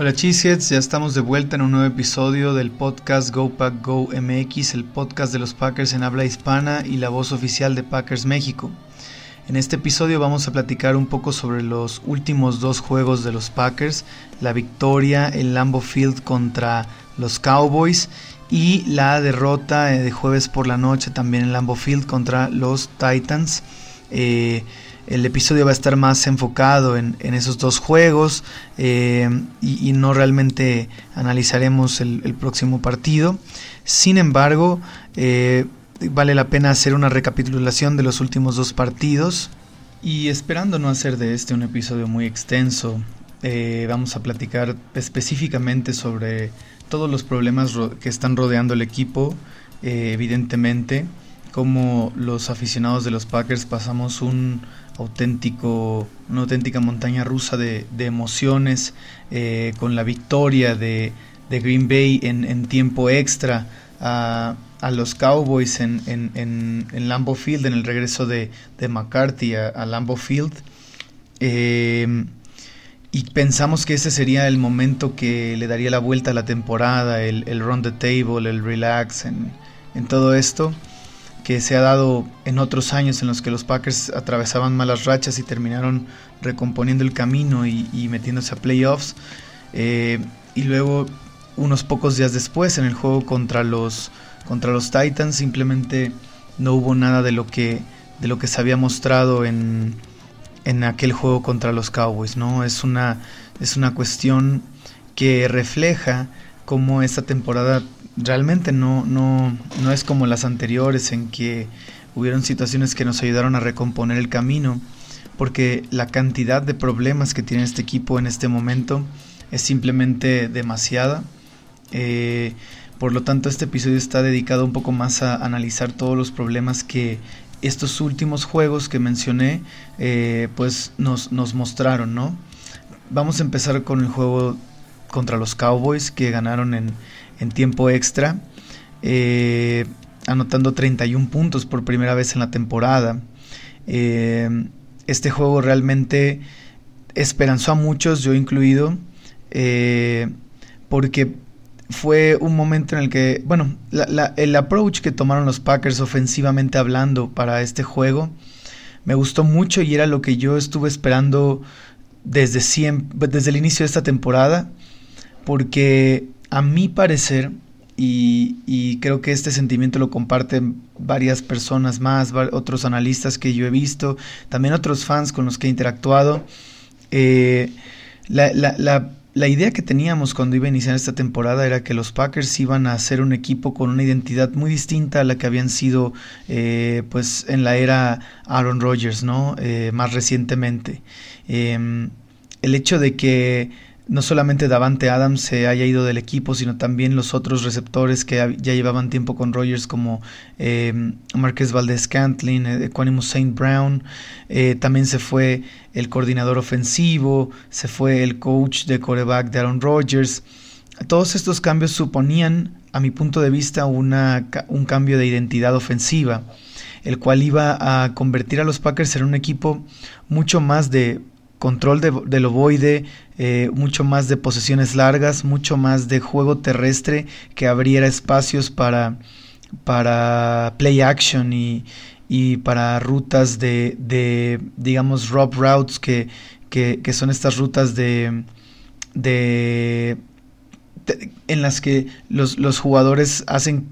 Hola Cheeseheads, ya estamos de vuelta en un nuevo episodio del podcast Go Pack Go MX, el podcast de los Packers en habla hispana y la voz oficial de Packers México. En este episodio vamos a platicar un poco sobre los últimos dos juegos de los Packers, la victoria en Lambeau Field contra los Cowboys y la derrota eh, de jueves por la noche también en Lambeau Field contra los Titans. Eh, el episodio va a estar más enfocado en, esos dos juegos eh, y, no realmente analizaremos el, próximo partido. Sin embargo, vale la pena hacer una recapitulación de los últimos dos partidos. Y esperando no hacer de este un episodio muy extenso, vamos a platicar específicamente sobre todos los problemas que están rodeando el equipo, eh, evidentemente, como los aficionados de los Packers pasamos un auténtico, una auténtica montaña rusa de, emociones eh, con la victoria de, Green Bay en, tiempo extra a, los Cowboys en, en, Lambeau Field, en el regreso de, McCarthy a, a Lambeau Field. Eh, y pensamos que ese sería el momento que le daría la vuelta a la temporada, el, el run the table, el relax, en, todo esto que se ha dado en otros años en los que los Packers atravesaban malas rachas y terminaron recomponiendo el camino y, metiéndose a playoffs. Eh, y luego, unos pocos días después, en el juego contra los, contra los Titans, simplemente no hubo nada de lo que, de lo que se había mostrado en, en aquel juego contra los Cowboys, ¿no? Es una, es una cuestión que refleja cómo esta temporada realmente no, no, no es como las anteriores en que hubieron situaciones que nos ayudaron a recomponer el camino, porque la cantidad de problemas que tiene este equipo en este momento es simplemente demasiada. Eh, por lo tanto, este episodio está dedicado un poco más a analizar todos los problemas que estos últimos juegos que mencioné, eh, pues nos, nos mostraron, ¿no? Vamos a empezar con el juego contra los Cowboys que ganaron en, tiempo extra, eh, anotando 31 puntos por primera vez en la temporada. Eh, este juego realmente esperanzó a muchos, yo incluido, porque fue un momento en el que, bueno, el approach que tomaron los Packers ofensivamente hablando para este juego me gustó mucho y era lo que yo estuve esperando desde, siempre, desde el inicio de esta temporada, porque a mi parecer, y, creo que este sentimiento lo comparten varias personas más, otros analistas que yo he visto, también otros fans con los que he interactuado, eh, la, idea que teníamos cuando iba a iniciar esta temporada era que los Packers iban a ser un equipo con una identidad muy distinta a la que habían sido eh, pues en la era Aaron Rodgers, ¿no? Eh, más recientemente. Em, el hecho de que no solamente Davante Adams se haya ido del equipo, sino también los otros receptores que ya llevaban tiempo con Rogers, como eh, Marquez Valdez Cantlin, eh, Equanimous Saint Brown. Eh, también se fue el coordinador ofensivo, se fue el coach de coreback de Aaron Rodgers. Todos estos cambios suponían, a mi punto de vista, una, un cambio de identidad ofensiva, el cual iba a convertir a los Packers en un equipo mucho más de control de, del ovoide, eh, mucho más de posesiones largas, mucho más de juego terrestre que abriera espacios para, para play action y, para rutas de, de digamos, rob routes, que, que, son estas rutas de, de, en las que los, los jugadores hacen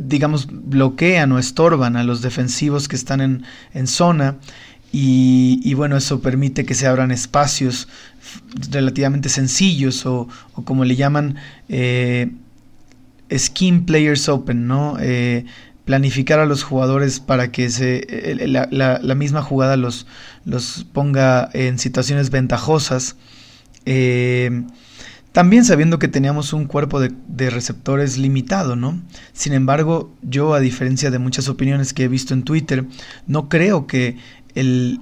digamos, bloquean o estorban a los defensivos que están en, en zona y, bueno, eso permite que se abran espacios relativamente sencillos o, como le llaman eh, Skin Players Open, ¿no? Eh, planificar a los jugadores para que se, la, misma jugada los, los ponga en situaciones ventajosas. Eh, también sabiendo que teníamos un cuerpo de, de, receptores limitado, ¿no? Sin embargo, yo, a diferencia de muchas opiniones que he visto en Twitter, no creo que el,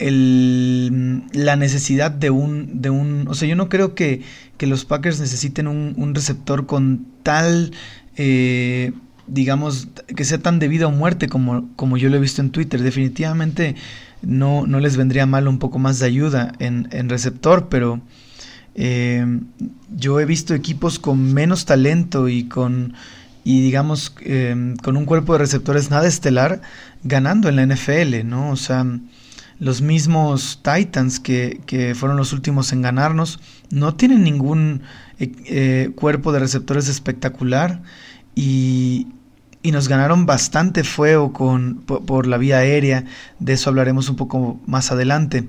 el, la necesidad de un, de un... O sea, yo no creo que, que los Packers necesiten un, un receptor con tal... Eh, digamos, que sea tan debido a muerte como, como yo lo he visto en Twitter. Definitivamente no, no les vendría mal un poco más de ayuda en, en receptor, pero Eh, yo he visto equipos con menos talento y con y digamos eh, con un cuerpo de receptores nada estelar ganando en la NFL, ¿no? O sea, los mismos Titans que, que fueron los últimos en ganarnos no tienen ningún eh, cuerpo de receptores espectacular y, y nos ganaron bastante fuego con, por, la vía aérea, de eso hablaremos un poco más adelante,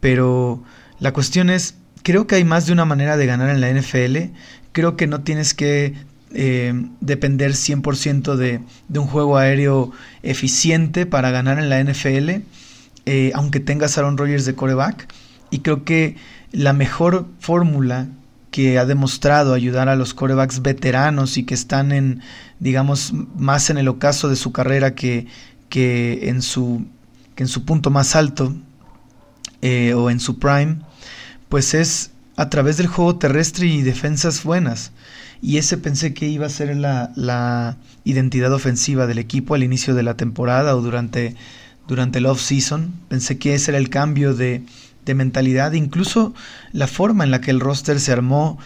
pero la cuestión es, creo que hay más de una manera de ganar en la NFL, creo que no tienes que eh, depender 100% de, de, un juego aéreo eficiente para ganar en la NFL, eh, aunque tengas Aaron Rodgers de coreback, y creo que la mejor fórmula que ha demostrado ayudar a los corebacks veteranos y que están en, digamos, más en el ocaso de su carrera que, que, en, su, que en su punto más alto eh, o en su prime, pues es a través del juego terrestre y defensas buenas. Y ese pensé que iba a ser la, la identidad ofensiva del equipo al inicio de la temporada o durante, durante el off-season. Pensé que ese era el cambio de, de mentalidad, incluso la forma en la que el roster se armó,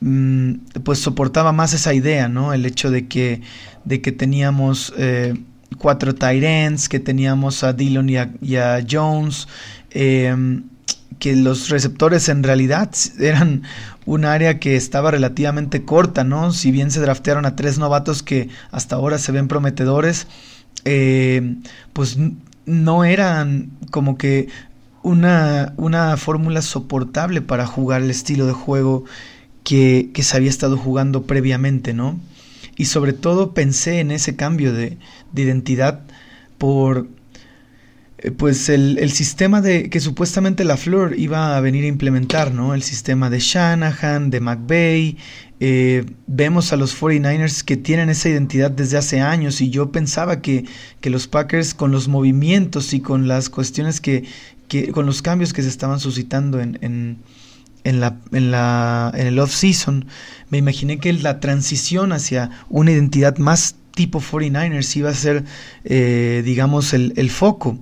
mm, pues soportaba más esa idea, ¿no? El hecho de que, de que teníamos eh, cuatro tight ends, que teníamos a Dillon y a, Jones, em, que los receptores en realidad eran un área que estaba relativamente corta, ¿no? Si bien se draftearon a tres novatos que hasta ahora se ven prometedores, eh, pues no eran como que una, una fórmula soportable para jugar el estilo de juego que, se había estado jugando previamente, ¿no? Y sobre todo pensé en ese cambio de, identidad por pues el, sistema de que supuestamente la Flor iba a venir a implementar, ¿no? El sistema de Shanahan, de McVeigh. Eh, vemos a los 49ers que tienen esa identidad desde hace años y yo pensaba que, que los Packers con los movimientos y con las cuestiones que, que con los cambios que se estaban suscitando en, en, en, la, en, la, en el off-season, me imaginé que la transición hacia una identidad más tipo 49ers iba a ser, eh, digamos, el, el, foco.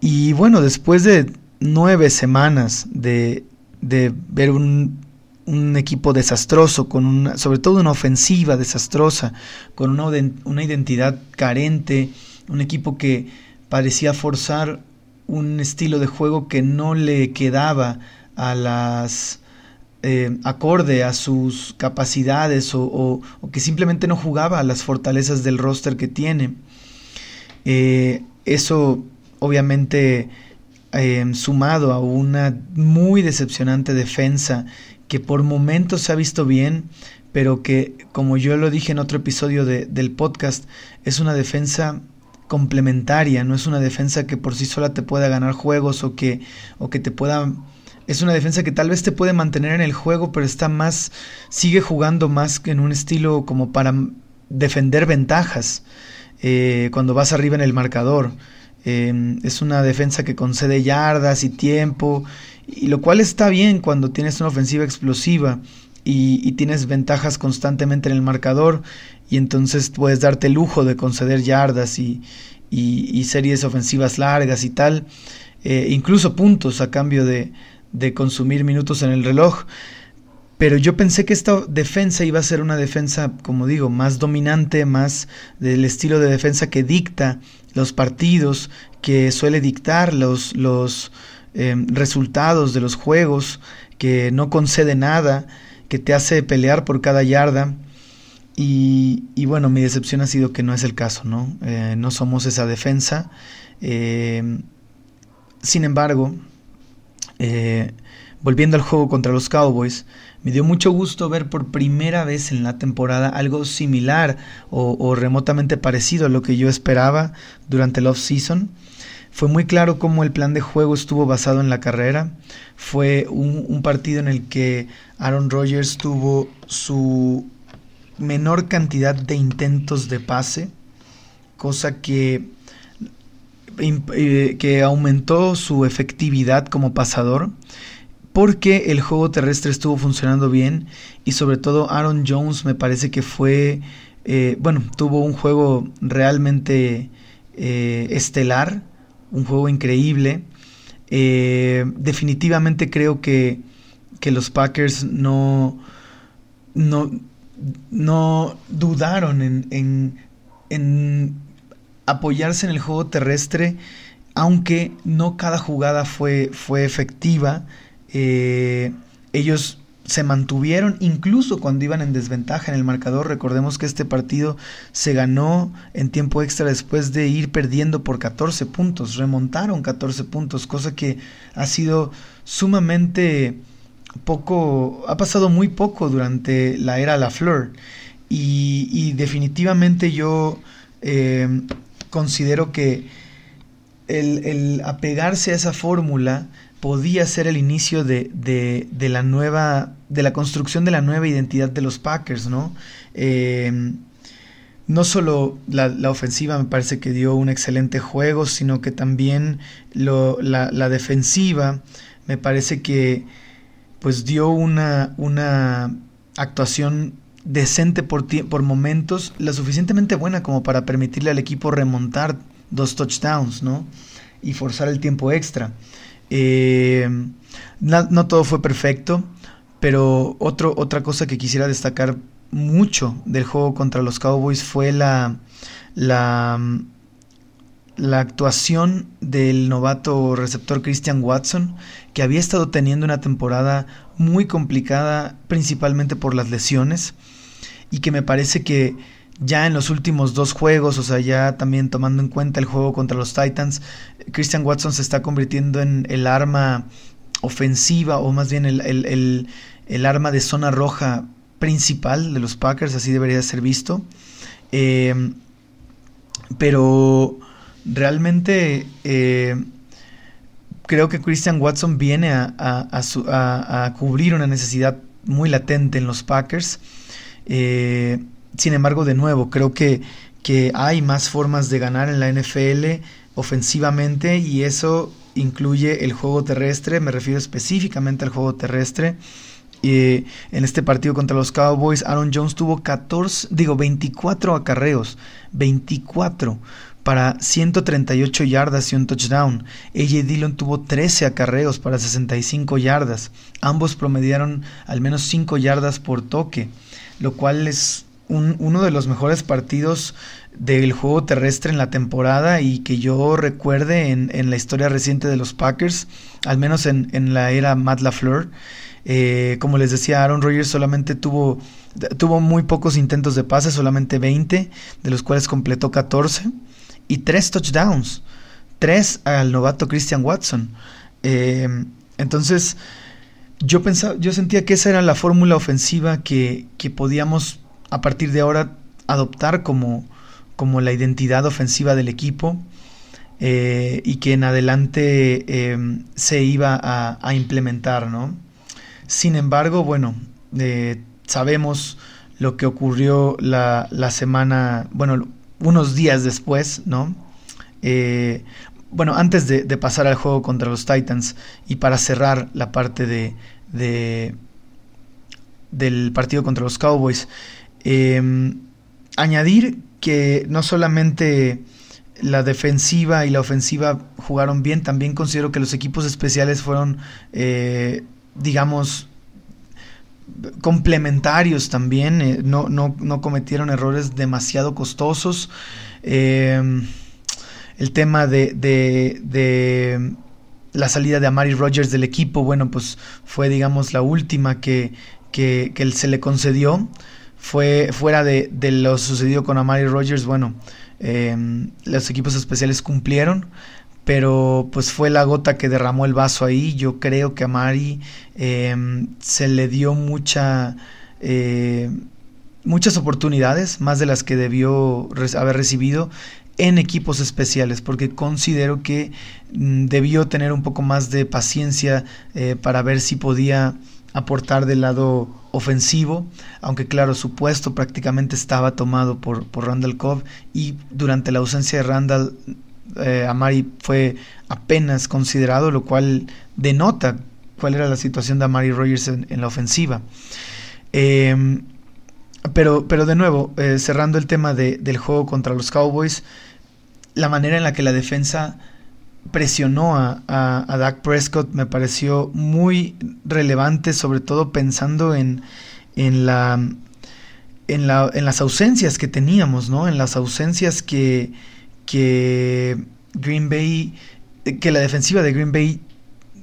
Y bueno, después de nueve semanas de, de ver un, un, equipo desastroso, con una, sobre todo una ofensiva desastrosa, con una, una identidad carente, un equipo que parecía forzar un estilo de juego que no le quedaba a las eh, acorde a sus capacidades o, que simplemente no jugaba a las fortalezas del roster que tiene. Eh, eso obviamente eh, sumado a una muy decepcionante defensa que por momentos se ha visto bien, pero que como yo lo dije en otro episodio del podcast, es una defensa complementaria, no es una defensa que por sí sola te pueda ganar juegos o que, o que te pueda... Es una defensa que tal vez te puede mantener en el juego, pero está más, sigue jugando más en un estilo como para defender ventajas eh, cuando vas arriba en el marcador. Em, es una defensa que concede yardas y tiempo, y lo cual está bien cuando tienes una ofensiva explosiva y, tienes ventajas constantemente en el marcador y entonces puedes darte el lujo de conceder yardas y, y, series ofensivas largas y tal, eh, incluso puntos a cambio de, de consumir minutos en el reloj. Pero yo pensé que esta defensa iba a ser una defensa, como digo, más dominante, más del estilo de defensa que dicta los partidos, que suele dictar los, los eh, resultados de los juegos, que no concede nada, que te hace pelear por cada yarda. Y, bueno, mi decepción ha sido que no es el caso, ¿no? Eh, no somos esa defensa. Eh, sin embargo, eh, volviendo al juego contra los Cowboys, me dio mucho gusto ver por primera vez en la temporada algo similar o, remotamente parecido a lo que yo esperaba durante el off-season. Fue muy claro cómo el plan de juego estuvo basado en la carrera. Fue un, un partido en el que Aaron Rodgers tuvo su menor cantidad de intentos de pase, cosa que, eh, que aumentó su efectividad como pasador, porque el juego terrestre estuvo funcionando bien y sobre todo Aaron Jones me parece que fue, eh, bueno, tuvo un juego realmente eh, estelar, un juego increíble. definitivamente creo que que los Packers no, no, no dudaron en, en, apoyarse en el juego terrestre, aunque no cada jugada fue, fue efectiva. Eh, ellos se mantuvieron incluso cuando iban en desventaja en el marcador. Recordemos que este partido se ganó en tiempo extra después de ir perdiendo por 14 puntos. Remontaron 14 puntos, cosa que ha sido sumamente poco, ha pasado muy poco durante la era La Fleur. Y, definitivamente yo eh, considero que el, el apegarse a esa fórmula podía ser el inicio de, de, la nueva, de la construcción de la nueva identidad de los Packers, ¿no? Em, no solo la, ofensiva me parece que dio un excelente juego, sino que también lo, la, la, defensiva me parece que pues dio una, una actuación decente por, por momentos, la suficientemente buena como para permitirle al equipo remontar dos touchdowns, ¿no? Y forzar el tiempo extra. Eh, no, todo fue perfecto, pero otro, otra cosa que quisiera destacar mucho del juego contra los Cowboys fue la, la, la actuación del novato receptor Christian Watson, que había estado teniendo una temporada muy complicada, principalmente por las lesiones, y que me parece que ya en los últimos dos juegos, o sea, ya también tomando en cuenta el juego contra los Titans, Christian Watson se está convirtiendo en el arma ofensiva, o más bien el, arma de zona roja principal de los Packers, así debería ser visto. Em, pero realmente eh, creo que Christian Watson viene a, a, cubrir una necesidad muy latente en los Packers. Eh, sin embargo, de nuevo, creo que, que hay más formas de ganar en la NFL ofensivamente y eso incluye el juego terrestre, me refiero específicamente al juego terrestre. en este partido contra los Cowboys, Aaron Jones tuvo 14, digo 24 acarreos, 24 para 138 yardas y un touchdown. AJ Dillon tuvo 13 acarreos para 65 yardas. Ambos promediaron al menos 5 yardas por toque, lo cual es uno de los mejores partidos del juego terrestre en la temporada y que yo recuerde en, la historia reciente de los Packers, al menos en, la era Matt LaFleur. Eh, como les decía, Aaron Rodgers solamente tuvo, tuvo muy pocos intentos de pase, solamente 20, de los cuales completó 14, y 3 touchdowns, 3 al novato Christian Watson. Eh, entonces, yo, pensaba, yo sentía que esa era la fórmula ofensiva que, que podíamos a partir de ahora adoptar como, como la identidad ofensiva del equipo eh, y que en adelante em, se iba a, implementar, ¿no? Sin embargo, bueno, eh, sabemos lo que ocurrió la, semana, bueno, unos días después, ¿no? Eh, bueno, antes de, pasar al juego contra los Titans y para cerrar la parte de, de del partido contra los Cowboys, Em, añadir que no solamente la defensiva y la ofensiva jugaron bien, también considero que los equipos especiales fueron, eh, digamos, complementarios también, eh, no, no, no, cometieron errores demasiado costosos. Em, el tema de, de, la salida de Amari Rogers del equipo, bueno, pues fue, digamos, la última que, que, que se le concedió fue fuera de, lo sucedido con Amari Rogers, bueno, em, los equipos especiales cumplieron, pero pues fue la gota que derramó el vaso ahí. Yo creo que a Mari em, se le dio mucha, eh, muchas oportunidades, más de las que debió haber recibido en equipos especiales, porque considero que mm, debió tener un poco más de paciencia eh, para ver si podía aportar del lado ofensivo, aunque claro, su puesto prácticamente estaba tomado por, por Randall Cobb y durante la ausencia de Randall, eh, Amari fue apenas considerado, lo cual denota cuál era la situación de Amari Rogers en, la ofensiva. Em, pero, pero de nuevo, eh, cerrando el tema del juego contra los Cowboys, la manera en la que la defensa presionó a, a, Dak Prescott me pareció muy relevante, sobre todo pensando en, en, la, en, la, en las ausencias que teníamos, ¿no? En las ausencias que, que Green Bay, que la defensiva de Green Bay,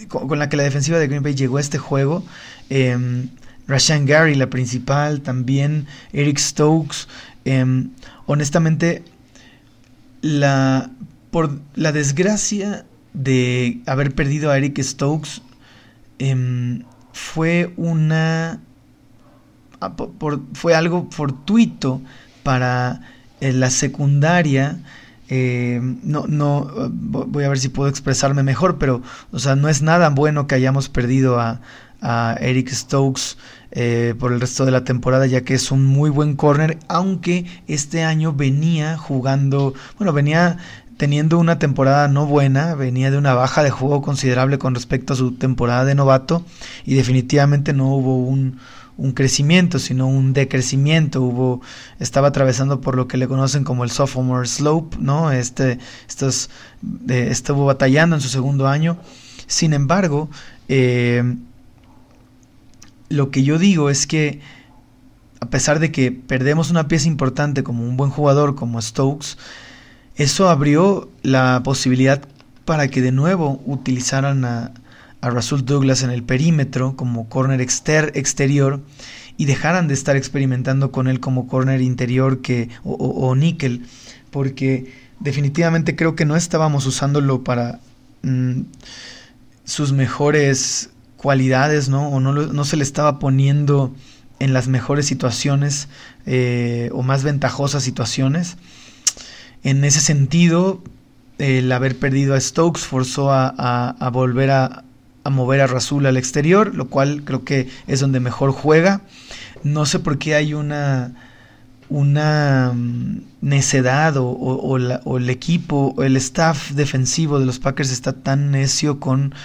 con, la que la defensiva de Green Bay llegó a este juego. Eh, Rashan Gary, la principal, también Eric Stokes. Em, honestamente, la, por la desgracia de haber perdido a Eric Stokes, em, fue una. Ah, fue algo fortuito para eh, la secundaria. Em, no, no, voy a ver si puedo expresarme mejor, pero, o sea, no es nada bueno que hayamos perdido a, a Eric Stokes eh, por el resto de la temporada, ya que es un muy buen corner, aunque este año venía jugando, bueno, venía teniendo una temporada no buena, venía de una baja de juego considerable con respecto a su temporada de novato y definitivamente no hubo un, un crecimiento, sino un decrecimiento. Hubo, estaba atravesando por lo que le conocen como el sophomore slope, ¿no? Este, estos, eh, estuvo batallando en su segundo año. Sin embargo, eh, lo que yo digo es que a pesar de que perdemos una pieza importante como un buen jugador como Stokes, eso abrió la posibilidad para que de nuevo utilizaran a, a Rasul Douglas en el perímetro como corner exterior y dejaran de estar experimentando con él como corner interior que, o, níquel, porque definitivamente creo que no estábamos usándolo para mm, sus mejores cualidades, ¿no? O no, se le estaba poniendo en las mejores situaciones eh, o más ventajosas situaciones. En ese sentido, el haber perdido a Stokes forzó a, volver a, mover a Rasul al exterior, lo cual creo que es donde mejor juega. No sé por qué hay una una mm, necedad o, el equipo o el staff defensivo de los Packers está tan necio con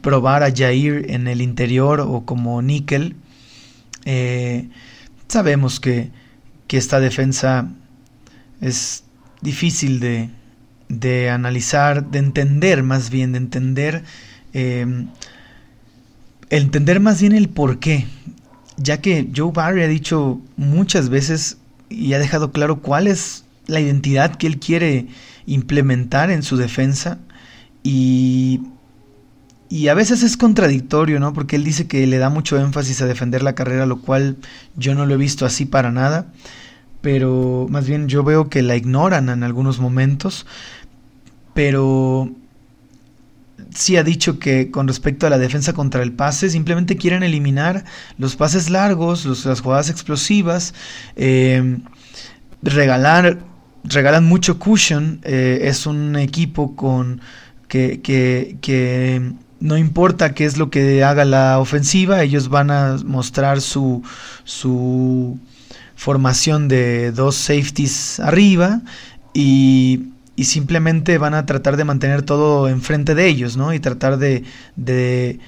probar a Jair en el interior o como níquel. Eh, sabemos que, esta defensa es difícil de, de, analizar, de entender más bien, de entender, eh, entender más bien el por qué ya que Joe Barry ha dicho muchas veces y ha dejado claro cuál es la identidad que él quiere implementar en su defensa y, y a veces es contradictorio, ¿no? Porque él dice que le da mucho énfasis a defender la carrera, lo cual yo no lo he visto así para nada, pero más bien yo veo que la ignoran en algunos momentos, pero sí ha dicho que con respecto a la defensa contra el pase, simplemente quieren eliminar los pases largos, las jugadas explosivas, eh, regalar, regalan mucho cushion, eh, es un equipo con que, que no importa qué es lo que haga la ofensiva, ellos van a mostrar su, su formación de dos safeties arriba y y simplemente van a tratar de mantener todo enfrente de ellos, ¿no? Y tratar de, de,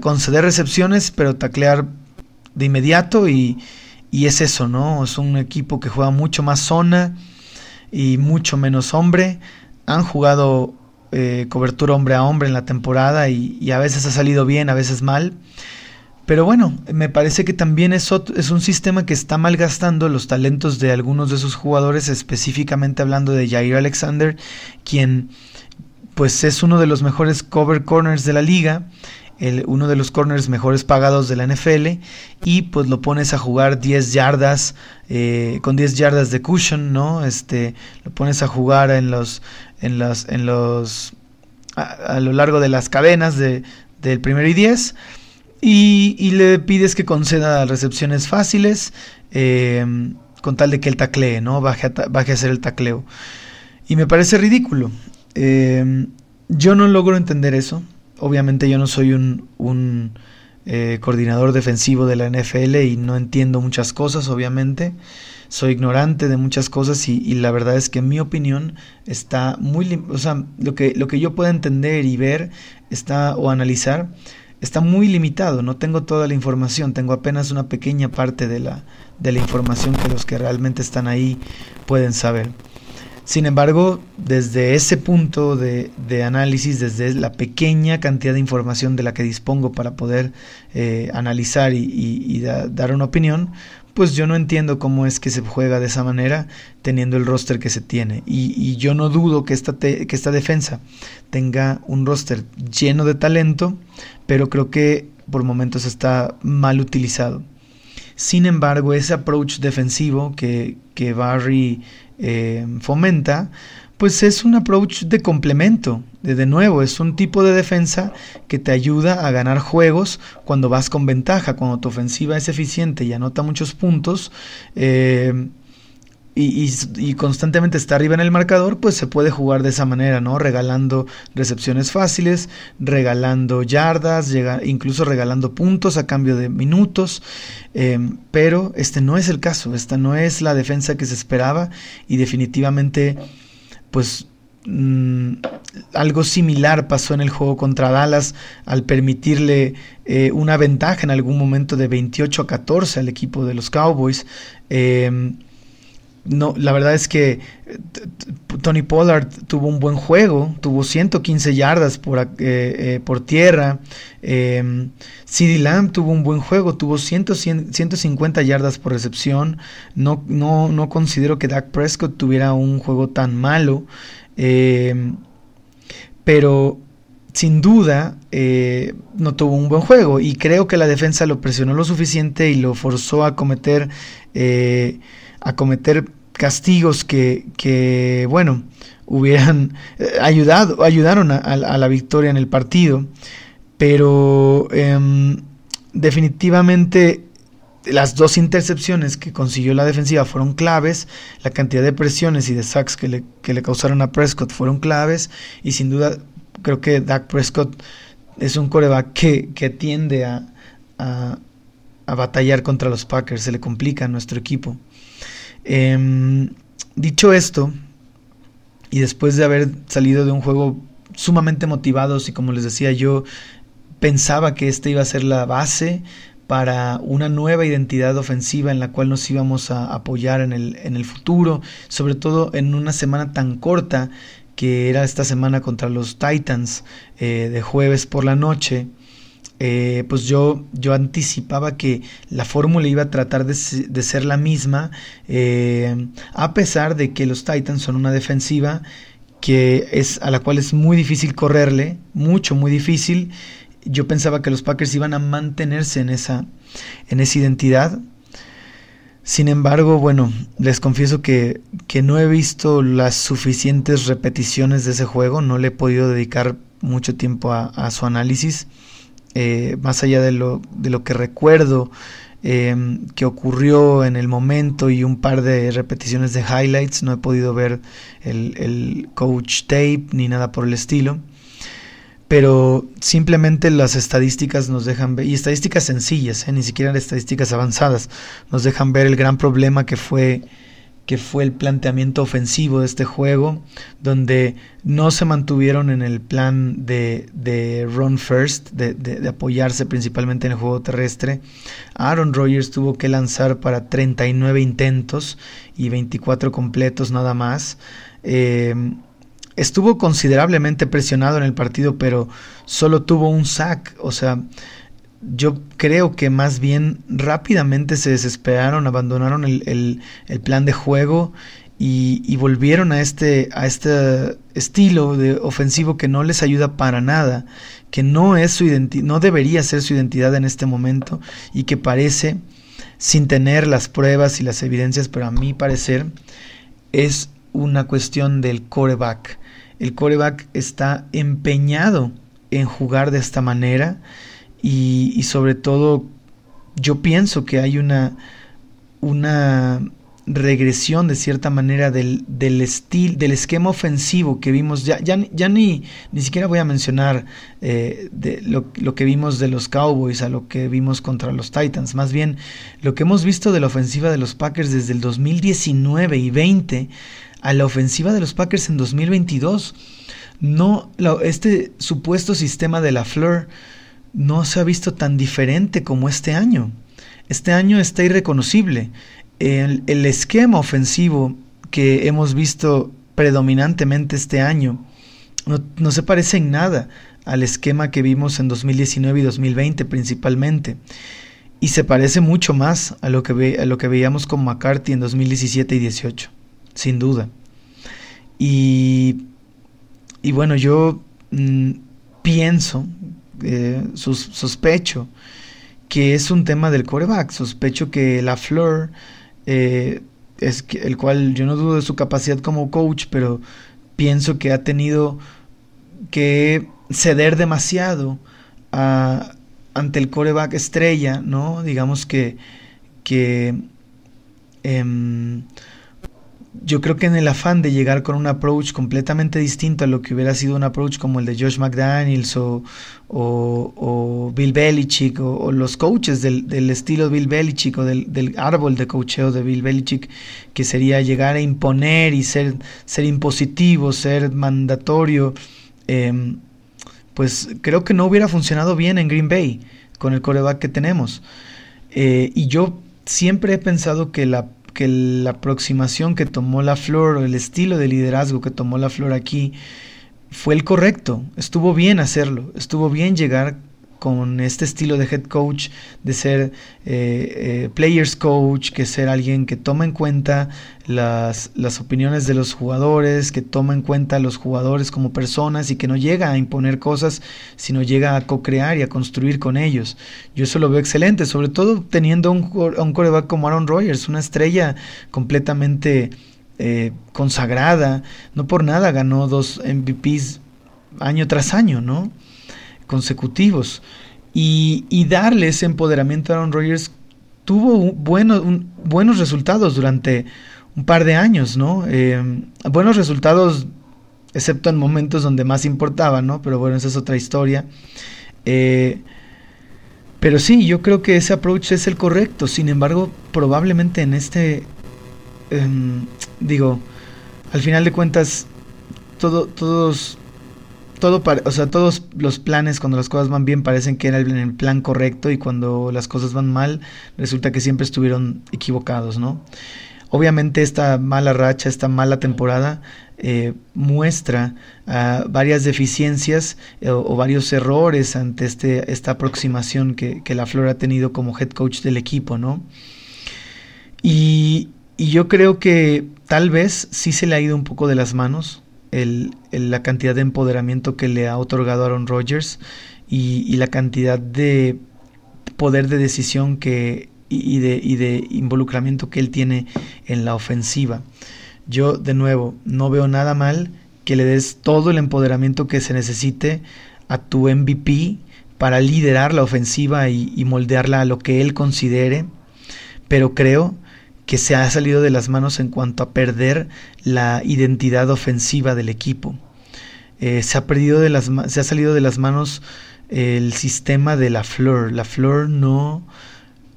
conceder recepciones, pero taclear de inmediato y, y, es eso, ¿no? Es un equipo que juega mucho más zona y mucho menos hombre. Han jugado eh, cobertura hombre a hombre en la temporada y, a veces ha salido bien, a veces mal. Pero bueno, me parece que también es, es un sistema que está malgastando los talentos de algunos de sus jugadores, específicamente hablando de Jair Alexander, quien pues es uno de los mejores cover corners de la liga, el, uno de los corners mejores pagados de la NFL, y pues lo pones a jugar 10 yardas, eh, con 10 yardas de cushion, ¿no? Este, lo pones a jugar en los, en los, en los, a, lo largo de las cadenas de, del primero y 10 y, le pides que conceda recepciones fáciles em, con tal de que él taclee, ¿no? Baje a, a hacer el tacleo. Y me parece ridículo. Em, yo no logro entender eso. Obviamente yo no soy un, eh, coordinador defensivo de la NFL y no entiendo muchas cosas, obviamente. Soy ignorante de muchas cosas y, la verdad es que mi opinión está muy... O sea, lo que, lo que yo pueda entender y ver está, o analizar está muy limitado, no tengo toda la información, tengo apenas una pequeña parte de la, de la información que los que realmente están ahí pueden saber. Sin embargo, desde ese punto de, análisis, desde la pequeña cantidad de información de la que dispongo para poder eh, analizar y, dar una opinión, pues yo no entiendo cómo es que se juega de esa manera teniendo el roster que se tiene. Y, yo no dudo que esta, que esta defensa tenga un roster lleno de talento, pero creo que por momentos está mal utilizado. Sin embargo, ese approach defensivo que, que Barry eh, fomenta, pues es un approach de complemento. De, nuevo, es un tipo de defensa que te ayuda a ganar juegos cuando vas con ventaja, cuando tu ofensiva es eficiente y anota muchos puntos. Eh, y, constantemente está arriba en el marcador, pues se puede jugar de esa manera, ¿no? Regalando recepciones fáciles, regalando yardas, incluso regalando puntos a cambio de minutos. Em, pero este no es el caso, esta no es la defensa que se esperaba y definitivamente, pues mm, algo similar pasó en el juego contra Dallas al permitirle eh, una ventaja en algún momento de 28 a 14 al equipo de los Cowboys. Em, no, la verdad es que eh, Tony Pollard tuvo un buen juego, tuvo 115 yardas por, eh, eh, por tierra. Eh, Lamb tuvo un buen juego, tuvo 150 yardas por recepción. No, no, no considero que Dak Prescott tuviera un juego tan malo. Em, pero sin duda no tuvo un buen juego y creo que la defensa lo presionó lo suficiente y lo forzó a cometer a cometer castigos que, que bueno, hubieran eh, ayudado, ayudaron a, la victoria en el partido, pero em, definitivamente las dos intercepciones que consiguió la defensiva fueron claves, la cantidad de presiones y de sacks que le, que le causaron a Prescott fueron claves, y sin duda creo que Dak Prescott es un coreback que, que tiende a, a, a batallar contra los Packers, se le complica a nuestro equipo. Em, dicho esto, y después de haber salido de un juego sumamente motivados y como les decía yo, pensaba que este iba a ser la base para una nueva identidad ofensiva en la cual nos íbamos a apoyar en el, en el futuro, sobre todo en una semana tan corta que era esta semana contra los Titans eh, de jueves por la noche. Eh, pues yo, yo anticipaba que la fórmula iba a tratar de, ser la misma, eh, a pesar de que los Titans son una defensiva que es a la cual es muy difícil correrle, mucho, muy difícil. Yo pensaba que los Packers iban a mantenerse en esa, en esa identidad. Sin embargo, bueno, les confieso que, que no he visto las suficientes repeticiones de ese juego, no le he podido dedicar mucho tiempo a su análisis. Eh, más allá de lo, de lo que recuerdo em, que ocurrió en el momento y un par de repeticiones de highlights, no he podido ver el, coach tape ni nada por el estilo pero simplemente las estadísticas nos dejan ver, y estadísticas sencillas, ¿eh? ni siquiera estadísticas avanzadas, nos dejan ver el gran problema que fue que fue el planteamiento ofensivo de este juego, donde no se mantuvieron en el plan de, de run first, de, apoyarse principalmente en el juego terrestre. Aaron Rodgers tuvo que lanzar para 39 intentos y 24 completos nada más. Eh, estuvo considerablemente presionado en el partido, pero solo tuvo un sack, o sea, yo creo que más bien rápidamente se desesperaron, abandonaron el, plan de juego y, volvieron a este, a este estilo de ofensivo que no les ayuda para nada, que no, es su no debería ser su identidad en este momento y que parece, sin tener las pruebas y las evidencias, pero a mi parecer, es una cuestión del coreback. El coreback está empeñado en jugar de esta manera y, sobre todo yo pienso que hay una, una regresión de cierta manera del, del estilo, del esquema ofensivo que vimos, ya, ya, ni, ni siquiera voy a mencionar eh, de lo, lo, que vimos de los Cowboys a lo que vimos contra los Titans, más bien lo que hemos visto de la ofensiva de los Packers desde el 2019 y 20 a la ofensiva de los Packers en 2022. No, este supuesto sistema de la Fleur no se ha visto tan diferente como este año. Este año está irreconocible. El, esquema ofensivo que hemos visto predominantemente este año no, se parece en nada al esquema que vimos en 2019 y 2020 principalmente. Y se parece mucho más a lo que, veíamos con McCarthy en 2017 y 18, sin duda. Y, y bueno, yo mm, pienso, eh, sospecho, que es un tema del coreback. Sospecho que la Flor, eh, es el cual yo no dudo de su capacidad como coach, pero pienso que ha tenido que ceder demasiado ante el coreback estrella, ¿no? Digamos que, que em, yo creo que en el afán de llegar con un approach completamente distinto a lo que hubiera sido un approach como el de Josh McDaniels o, o, Bill Belichick o, los coaches del, del, estilo Bill Belichick o del, del, árbol de coacheo de Bill Belichick, que sería llegar a imponer y ser, ser impositivo, ser mandatorio, em, pues creo que no hubiera funcionado bien en Green Bay con el coreback que tenemos. Eh, y yo siempre he pensado que la, que la aproximación que tomó la Flor el estilo de liderazgo que tomó la Flor aquí fue el correcto. Estuvo bien hacerlo, estuvo bien llegar con este estilo de head coach, de ser eh, eh, players coach, que ser alguien que toma en cuenta las, las, opiniones de los jugadores, que toma en cuenta a los jugadores como personas y que no llega a imponer cosas, sino llega a co-crear y a construir con ellos. Yo eso lo veo excelente, sobre todo teniendo un, un coreback como Aaron Rodgers, una estrella completamente eh, consagrada, no por nada ganó dos MVPs año tras año, ¿no? Consecutivos. Y, darle ese empoderamiento a Aaron Rodgers tuvo buenos, resultados durante un par de años, ¿no? Eh, buenos resultados, excepto en momentos donde más importaba, ¿no? Pero bueno, esa es otra historia. Eh, pero sí, yo creo que ese approach es el correcto. Sin embargo, probablemente en este, em, digo, al final de cuentas, todo, todos todo o sea, todos los planes cuando las cosas van bien parecen que eran el plan correcto y cuando las cosas van mal resulta que siempre estuvieron equivocados, ¿no? Obviamente esta mala racha, esta mala temporada eh, muestra ah, varias deficiencias eh, o, varios errores ante este, esta aproximación que, que, la Flor ha tenido como head coach del equipo, ¿no? Y, y yo creo que tal vez sí se le ha ido un poco de las manos la cantidad de empoderamiento que le ha otorgado Aaron Rodgers y, la cantidad de poder de decisión que, y, de, involucramiento que él tiene en la ofensiva. Yo, de nuevo, no veo nada mal que le des todo el empoderamiento que se necesite a tu MVP para liderar la ofensiva y, y moldearla a lo que él considere, pero creo que se ha salido de las manos en cuanto a perder la identidad ofensiva del equipo. Eh, se, ha perdido de las, se ha salido de las manos el sistema de la flor. La flor no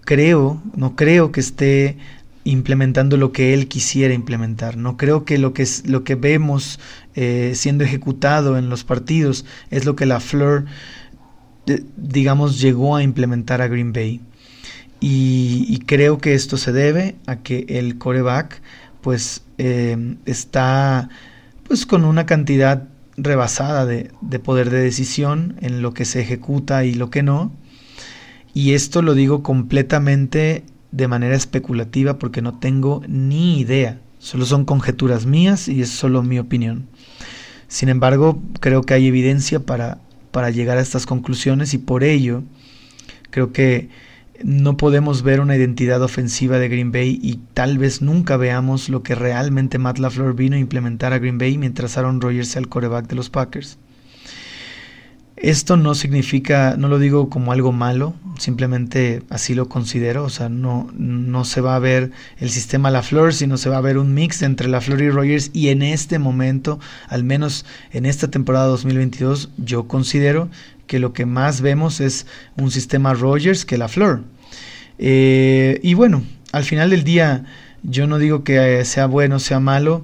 creo, no creo que esté implementando lo que él quisiera implementar. No creo que lo que, es, lo que vemos eh, siendo ejecutado en los partidos es lo que la flor, digamos, llegó a implementar a Green Bay. Y, creo que esto se debe a que el coreback pues em, está pues con una cantidad rebasada de, de, poder de decisión en lo que se ejecuta y lo que no. Y esto lo digo completamente de manera especulativa porque no tengo ni idea. Solo son conjeturas mías y es solo mi opinión. Sin embargo, creo que hay evidencia para, para llegar a estas conclusiones y por ello creo que no podemos ver una identidad ofensiva de Green Bay y tal vez nunca veamos lo que realmente Matt LaFleur vino a implementar a Green Bay mientras Aaron Rodgers sea el coreback de los Packers. Esto no significa, no lo digo como algo malo, simplemente así lo considero, o sea, no, no se va a ver el sistema LaFleur, sino se va a ver un mix entre LaFleur y Rodgers y en este momento, al menos en esta temporada 2022, yo considero que lo que más vemos es un sistema Rogers que la Flor. Eh, y bueno, al final del día, yo no digo que sea bueno sea malo,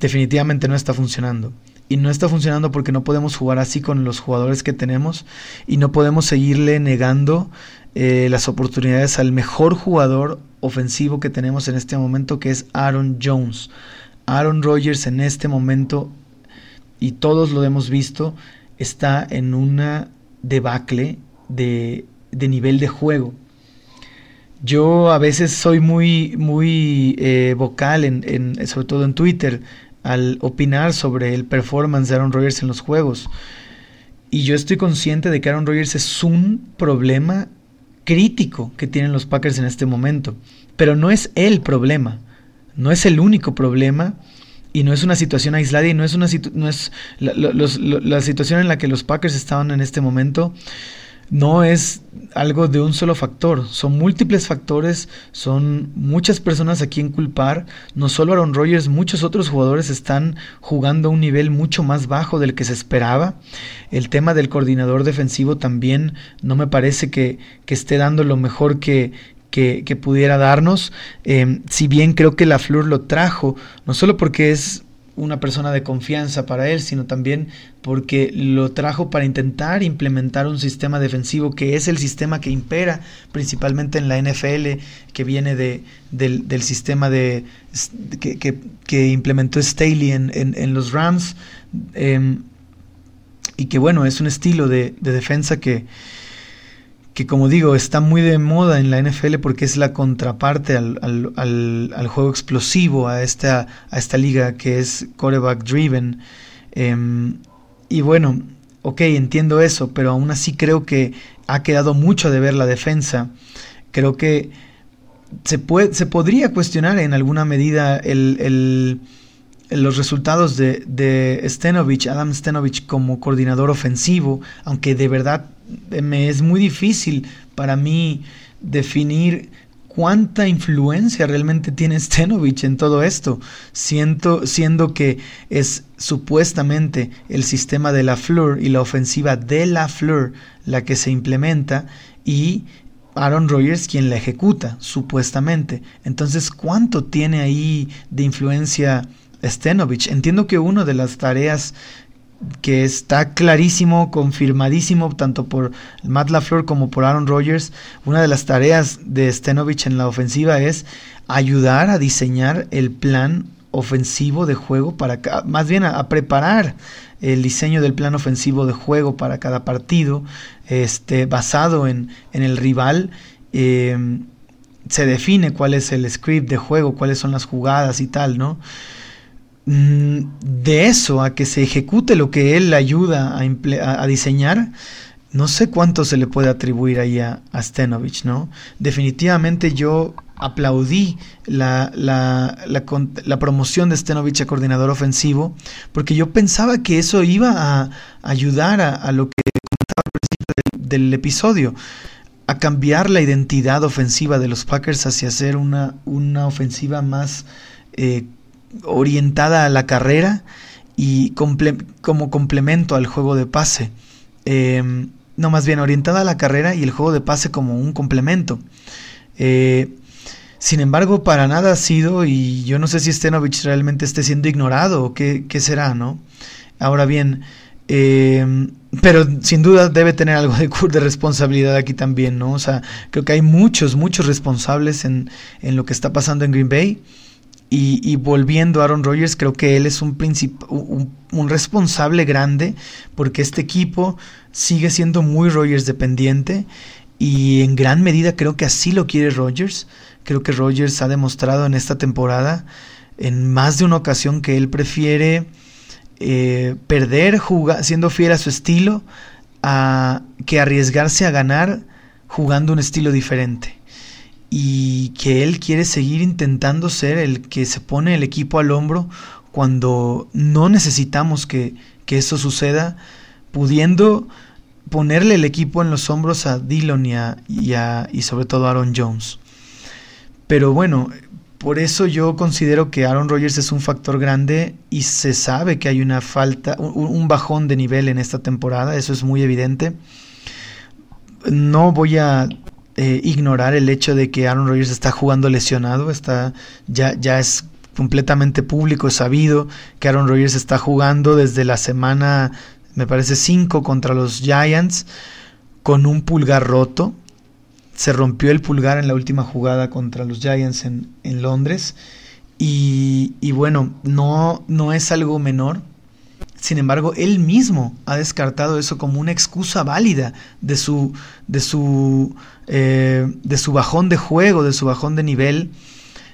definitivamente no está funcionando. Y no está funcionando porque no podemos jugar así con los jugadores que tenemos y no podemos seguirle negando eh, las oportunidades al mejor jugador ofensivo que tenemos en este momento, que es Aaron Jones. Aaron Rodgers en este momento, y todos lo hemos visto, está en una debacle de, de nivel de juego. Yo a veces soy muy, muy eh, vocal, en, sobre todo en Twitter, al opinar sobre el performance de Aaron Rodgers en los juegos. Y yo estoy consciente de que Aaron Rodgers es un problema crítico que tienen los Packers en este momento. Pero no es el problema, no es el único problema y no es una situación aislada y no es, una no es la, la situación en la que los Packers estaban en este momento no es algo de un solo factor, son múltiples factores, son muchas personas a quien culpar, no solo Aaron Rodgers, muchos otros jugadores están jugando a un nivel mucho más bajo del que se esperaba. El tema del coordinador defensivo también no me parece que, esté dando lo mejor que, que, pudiera darnos. Eh, si bien creo que la Flor lo trajo, no solo porque es una persona de confianza para él, sino también porque lo trajo para intentar implementar un sistema defensivo que es el sistema que impera principalmente en la NFL, que viene de, del, sistema de, que, implementó Staley en, los Rams, em, y que bueno, es un estilo de defensa que, que como digo, está muy de moda en la NFL porque es la contraparte al, juego explosivo, a esta, a esta liga que es quarterback driven. Em, y bueno, ok, entiendo eso, pero aún así creo que ha quedado mucho de ver la defensa. Creo que se, puede, se podría cuestionar en alguna medida el, los resultados de, de Stenovich, Adam Stenovich como coordinador ofensivo, aunque de verdad me es muy difícil para mí definir cuánta influencia realmente tiene Stenovich en todo esto, siento, siendo que es supuestamente el sistema de la Fleur y la ofensiva de la Fleur la que se implementa y Aaron Rodgers quien la ejecuta, supuestamente. Entonces, ¿cuánto tiene ahí de influencia Stenovich? Entiendo que una de las tareas que está clarísimo, confirmadísimo, tanto por Matt LaFleur como por Aaron Rodgers. Una de las tareas de Stenovich en la ofensiva es ayudar a diseñar el plan ofensivo de juego para más bien a, preparar el diseño del plan ofensivo de juego para cada partido, este, basado en, en el rival. Em, se define cuál es el script de juego, cuáles son las jugadas y tal, ¿no? Mm, de eso a que se ejecute lo que él ayuda a, diseñar, no sé cuánto se le puede atribuir ahí a, Stenovich, ¿no? Definitivamente yo aplaudí la, la, la, promoción de Stenovich a coordinador ofensivo, porque yo pensaba que eso iba a ayudar a, lo que comentaba al principio del, episodio, a cambiar la identidad ofensiva de los Packers hacia ser una, una ofensiva más eh, orientada a la carrera y como complemento al juego de pase. Em, no, más bien orientada a la carrera y el juego de pase como un complemento. Eh, sin embargo, para nada ha sido, y yo no sé si Stenovich realmente esté siendo ignorado o qué, será, ¿no? Ahora bien, em, pero sin duda debe tener algo de, de, responsabilidad aquí también, ¿no? O sea, creo que hay muchos, muchos responsables en, en lo que está pasando en Green Bay. Y, volviendo a Aaron Rodgers, creo que él es un, un, responsable grande porque este equipo sigue siendo muy Rodgers dependiente y en gran medida creo que así lo quiere Rodgers. Creo que Rodgers ha demostrado en esta temporada en más de una ocasión que él prefiere eh, perder siendo fiel a su estilo a, que arriesgarse a ganar jugando un estilo diferente y que él quiere seguir intentando ser el que se pone el equipo al hombro cuando no necesitamos que, que eso suceda, pudiendo ponerle el equipo en los hombros a Dillon y, y, sobre todo a Aaron Jones. Pero bueno, por eso yo considero que Aaron Rodgers es un factor grande y se sabe que hay una falta, un bajón de nivel en esta temporada, eso es muy evidente. No voy a eh, ignorar el hecho de que Aaron Rodgers está jugando lesionado, está, ya, ya es completamente público, sabido que Aaron Rodgers está jugando desde la semana, me parece, 5 contra los Giants con un pulgar roto. Se rompió el pulgar en la última jugada contra los Giants en, en Londres Y, y bueno, no, no es algo menor. Sin embargo, él mismo ha descartado eso como una excusa válida de su, de su, eh, de su bajón de juego, de su bajón de nivel,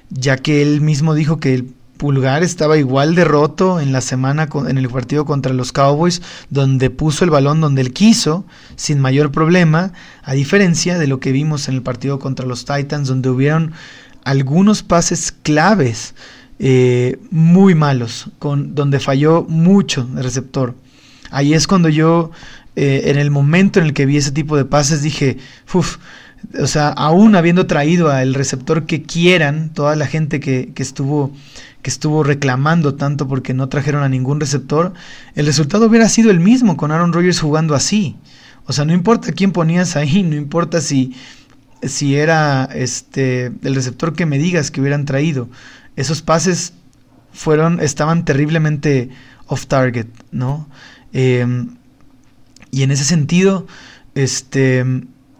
ya que él mismo dijo que el Pulgar estaba igual de roto en la semana en el partido contra los Cowboys, donde puso el balón donde él quiso, sin mayor problema, a diferencia de lo que vimos en el partido contra los Titans, donde hubieron algunos pases claves eh, muy malos, con, donde falló mucho el receptor. Ahí es cuando yo, eh, en el momento en el que vi ese tipo de pases, dije, uff, o sea, aún habiendo traído al receptor que quieran, toda la gente que, que, estuvo que estuvo reclamando tanto porque no trajeron a ningún receptor, el resultado hubiera sido el mismo con Aaron Rodgers jugando así. O sea, no importa quién ponías ahí, no importa si, si era este el receptor que me digas que hubieran traído. Esos pases fueron, estaban terriblemente off target, ¿no? Em, y en ese sentido, este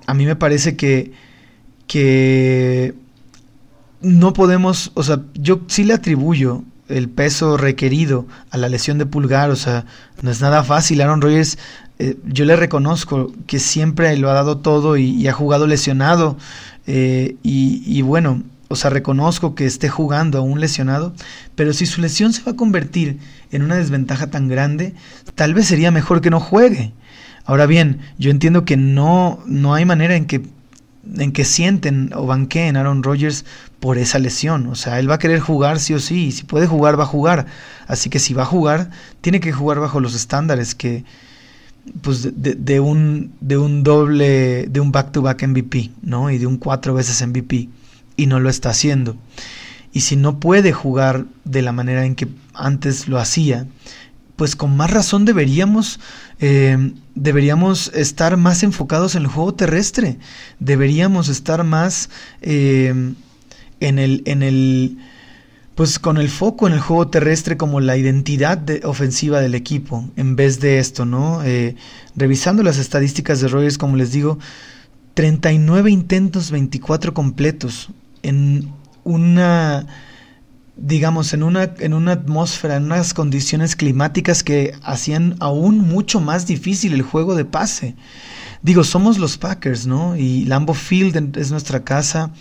a mí me parece que, que no podemos, o sea, yo sí le atribuyo el peso requerido a la lesión de pulgar, o sea, no es nada fácil. Aaron Rodgers, eh, yo le reconozco que siempre lo ha dado todo y, ha jugado lesionado. Eh, y, y, bueno, o sea, reconozco que esté jugando aún lesionado, pero si su lesión se va a convertir en una desventaja tan grande, tal vez sería mejor que no juegue. Ahora bien, yo entiendo que no, no hay manera en que, en que sienten o banqueen Aaron Rodgers por esa lesión. O sea, él va a querer jugar sí o sí, y si puede jugar, va a jugar. Así que si va a jugar, tiene que jugar bajo los estándares que, pues de, de, un, de un doble, de un back-to-back MVP, ¿no? Y de un cuatro veces MVP. Y no lo está haciendo. Y si no puede jugar de la manera en que antes lo hacía, pues con más razón deberíamos, eh, deberíamos estar más enfocados en el juego terrestre, deberíamos estar más eh, en el, en el, pues con el foco en el juego terrestre como la identidad ofensiva del equipo, en vez de esto, ¿no? Eh, revisando las estadísticas de Rogers, como les digo, 39 intentos, 24 completos, en una digamos, en una, en una atmósfera, en unas condiciones climáticas que hacían aún mucho más difícil el juego de pase. Digo, somos los Packers, ¿no? Y Lambo Field es nuestra casa,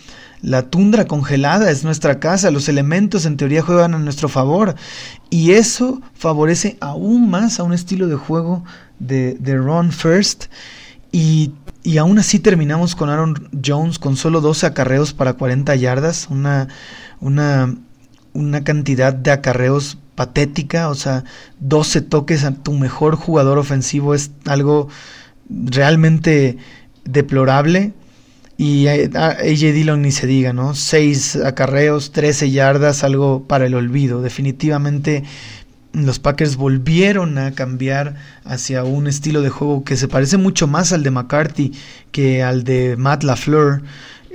la tundra congelada es nuestra casa, los elementos en teoría juegan a nuestro favor. Y eso favorece aún más a un estilo de juego de, de run first. Y, y aún así terminamos con Aaron Jones con solo 12 acarreos para 40 yardas, una, una una cantidad de acarreos patética, o sea, 12 toques a tu mejor jugador ofensivo es algo realmente deplorable. Y AJ Dillon ni se diga, ¿no? 6 acarreos, 13 yardas, algo para el olvido. Definitivamente los Packers volvieron a cambiar hacia un estilo de juego que se parece mucho más al de McCarthy que al de Matt LaFleur.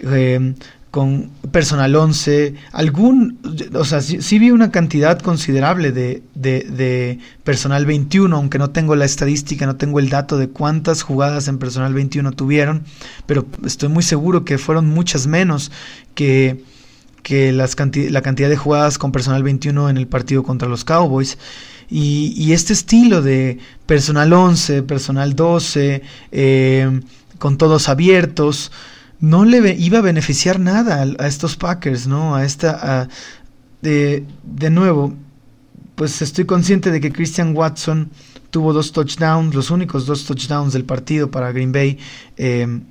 Eh, con personal 11, algún, o sea, sí, vi una cantidad considerable de, de, personal 21, aunque no tengo la estadística, no tengo el dato de cuántas jugadas en personal 21 tuvieron, pero estoy muy seguro que fueron muchas menos que, que las la cantidad de jugadas con personal 21 en el partido contra los Cowboys. Y, este estilo de personal 11, personal 12, eh, con todos abiertos, no le iba a beneficiar nada a, estos Packers, ¿no? A esta, de, de, nuevo, pues estoy consciente de que Christian Watson tuvo dos touchdowns, los únicos dos touchdowns del partido para Green Bay, em,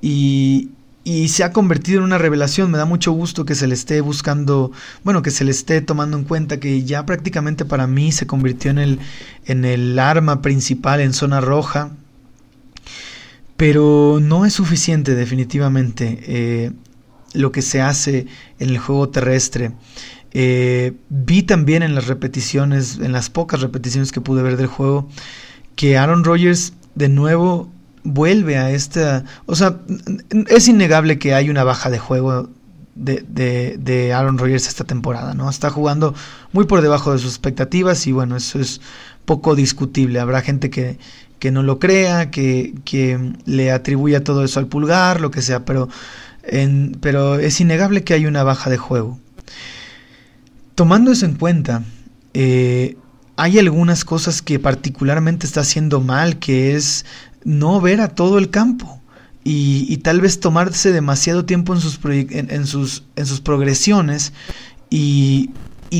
y, y se ha convertido en una revelación. Me da mucho gusto que se le esté buscando, bueno, que se le esté tomando en cuenta que ya prácticamente para mí se convirtió en el, en el arma principal en zona roja pero no es suficiente definitivamente eh, lo que se hace en el juego terrestre. Eh, vi también en las repeticiones, en las pocas repeticiones que pude ver del juego, que Aaron Rodgers de nuevo vuelve a esta... O sea, es innegable que hay una baja de juego de, de, de, Aaron Rodgers esta temporada, ¿no? Está jugando muy por debajo de sus expectativas y bueno, eso es poco discutible. Habrá gente que, que no lo crea, que, que, le atribuya todo eso al pulgar, lo que sea, pero, pero es innegable que hay una baja de juego. tomando eso en cuenta, eh, hay algunas cosas que particularmente está haciendo mal, que es no ver a todo el campo y, tal vez tomarse demasiado tiempo en sus, en, sus, en sus progresiones y,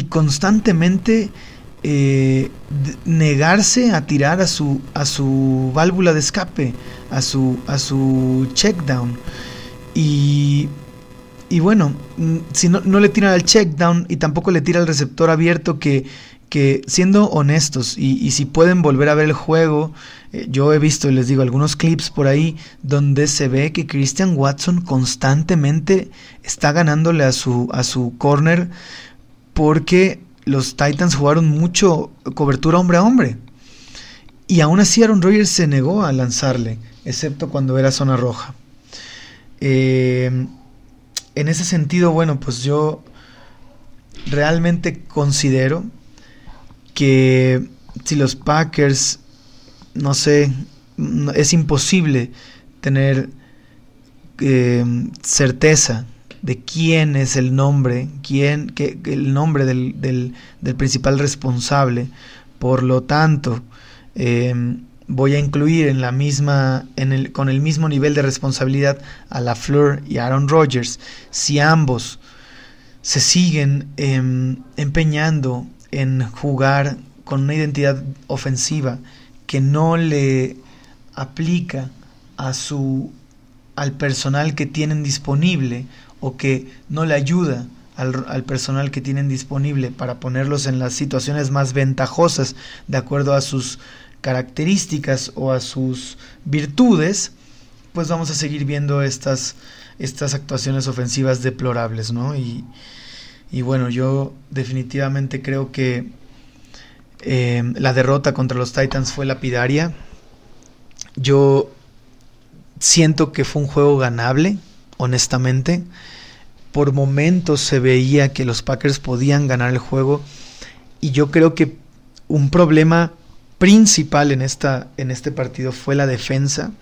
constantemente eh, negarse a tirar a su, a su válvula de escape, a su, a su check down. Y, y bueno, mm, si no, no le tiran al check down y tampoco le tira al receptor abierto que que siendo honestos y, si pueden volver a ver el juego, eh, yo he visto, les digo, algunos clips por ahí donde se ve que Christian Watson constantemente está ganándole a su, a su corner porque los Titans jugaron mucho cobertura hombre a hombre. Y aún así Aaron Rodgers se negó a lanzarle, excepto cuando era zona roja. Eh, en ese sentido, bueno, pues yo realmente considero que si los Packers, no sé, es imposible tener eh, certeza de quién es el nombre, quién, el nombre del, del, principal responsable. Por lo tanto, em, voy a incluir en la misma, en el, con el mismo nivel de responsabilidad a la Fleur y Aaron Rodgers. Si ambos se siguen em, empeñando en jugar con una identidad ofensiva que no le aplica a su al personal que tienen disponible o que no le ayuda al, al, personal que tienen disponible para ponerlos en las situaciones más ventajosas de acuerdo a sus características o a sus virtudes, pues vamos a seguir viendo estas, estas actuaciones ofensivas deplorables, ¿no? Y, y bueno, yo definitivamente creo que eh, la derrota contra los Titans fue lapidaria. Yo siento que fue un juego ganable, honestamente. Por momentos se veía que los Packers podían ganar el juego. Y yo creo que un problema principal en, esta, en este partido fue la defensa.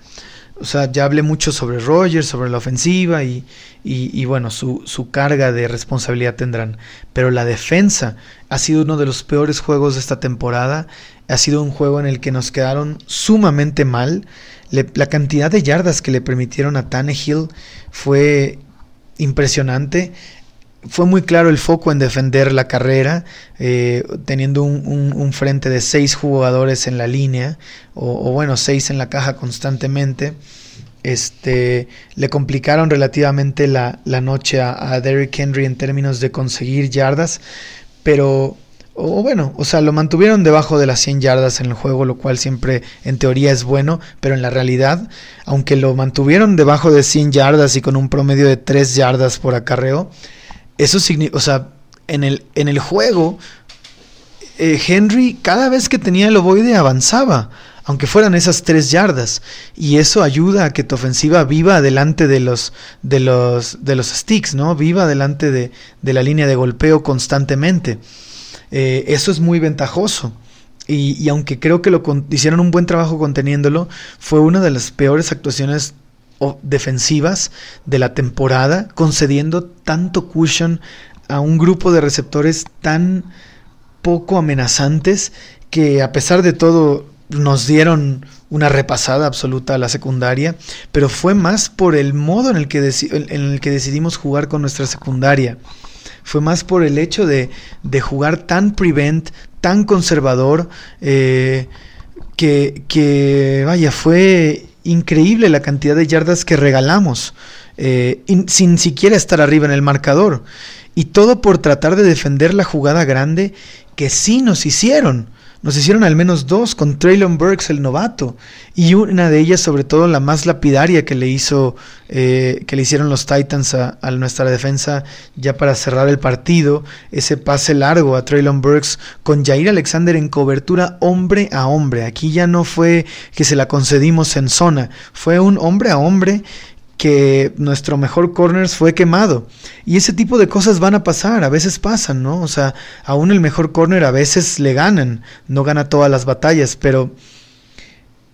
O sea, ya hablé mucho sobre Rogers, sobre la ofensiva y, y, bueno, su, su, carga de responsabilidad tendrán. Pero la defensa ha sido uno de los peores juegos de esta temporada. Ha sido un juego en el que nos quedaron sumamente mal. la cantidad de yardas que le permitieron a Tannehill fue impresionante fue muy claro el foco en defender la carrera, eh, teniendo un, frente de seis jugadores en la línea, o, bueno, seis en la caja constantemente. Este, le complicaron relativamente la, noche a, Derrick Henry en términos de conseguir yardas, pero, o bueno, o sea, lo mantuvieron debajo de las 100 yardas en el juego, lo cual siempre en teoría es bueno, pero en la realidad, aunque lo mantuvieron debajo de 100 yardas y con un promedio de 3 yardas por acarreo, eso significa, o sea, en el, en el juego, eh, Henry cada vez que tenía el ovoide avanzaba, aunque fueran esas tres yardas, y eso ayuda a que tu ofensiva viva delante de los, de los, de los sticks, ¿no? Viva delante de, de la línea de golpeo constantemente. Eh, eso es muy ventajoso. Y, y, aunque creo que lo hicieron un buen trabajo conteniéndolo, fue una de las peores actuaciones defensivas de la temporada, concediendo tanto cushion a un grupo de receptores tan poco amenazantes que a pesar de todo nos dieron una repasada absoluta a la secundaria, pero fue más por el modo en el que, en el que decidimos jugar con nuestra secundaria. Fue más por el hecho de, de jugar tan prevent, tan conservador, eh, que, que, vaya, fue increíble la cantidad de yardas que regalamos, eh, sin siquiera estar arriba en el marcador. Y todo por tratar de defender la jugada grande que sí nos hicieron. Nos hicieron al menos dos con Traylon Burks, el novato, y una de ellas, sobre todo la más lapidaria que le hizo, eh, que le hicieron los Titans a, nuestra defensa ya para cerrar el partido, ese pase largo a Traylon Burks con Jair Alexander en cobertura hombre a hombre. Aquí ya no fue que se la concedimos en zona, fue un hombre a hombre que nuestro mejor corners fue quemado. Y ese tipo de cosas van a pasar, a veces pasan, ¿no? O sea, aún el mejor corner a veces le ganan, no gana todas las batallas, pero